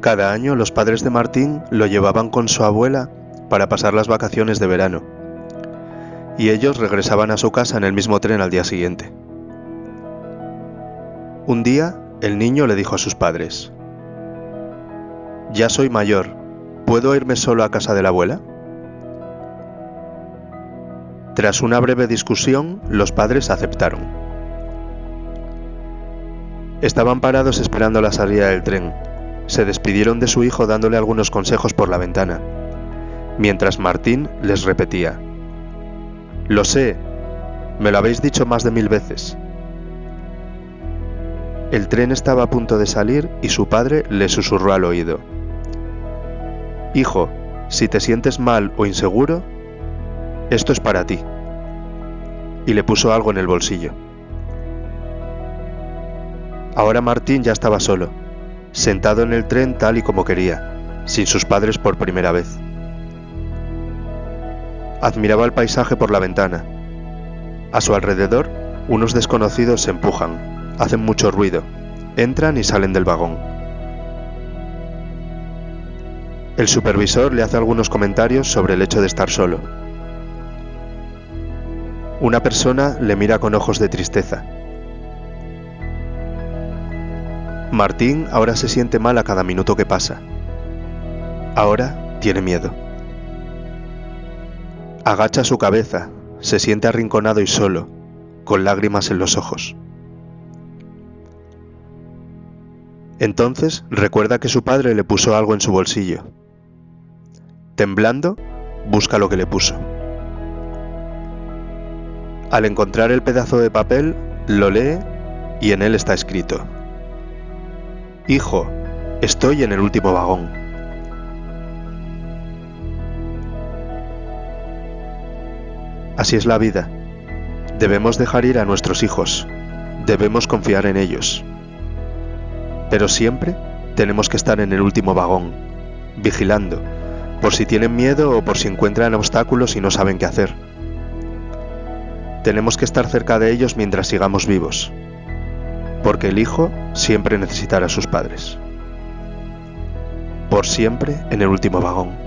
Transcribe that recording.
Cada año los padres de Martín lo llevaban con su abuela para pasar las vacaciones de verano, y ellos regresaban a su casa en el mismo tren al día siguiente. Un día, el niño le dijo a sus padres, Ya soy mayor, ¿puedo irme solo a casa de la abuela? Tras una breve discusión, los padres aceptaron. Estaban parados esperando la salida del tren. Se despidieron de su hijo dándole algunos consejos por la ventana, mientras Martín les repetía, Lo sé, me lo habéis dicho más de mil veces. El tren estaba a punto de salir y su padre le susurró al oído, Hijo, si te sientes mal o inseguro, esto es para ti. Y le puso algo en el bolsillo. Ahora Martín ya estaba solo, sentado en el tren tal y como quería, sin sus padres por primera vez. Admiraba el paisaje por la ventana. A su alrededor, unos desconocidos se empujan, hacen mucho ruido, entran y salen del vagón. El supervisor le hace algunos comentarios sobre el hecho de estar solo. Una persona le mira con ojos de tristeza. Martín ahora se siente mal a cada minuto que pasa. Ahora tiene miedo. Agacha su cabeza, se siente arrinconado y solo, con lágrimas en los ojos. Entonces recuerda que su padre le puso algo en su bolsillo. Temblando, busca lo que le puso. Al encontrar el pedazo de papel, lo lee y en él está escrito. Hijo, estoy en el último vagón. Así es la vida. Debemos dejar ir a nuestros hijos. Debemos confiar en ellos. Pero siempre tenemos que estar en el último vagón, vigilando, por si tienen miedo o por si encuentran obstáculos y no saben qué hacer. Tenemos que estar cerca de ellos mientras sigamos vivos, porque el hijo siempre necesitará a sus padres. Por siempre en el último vagón.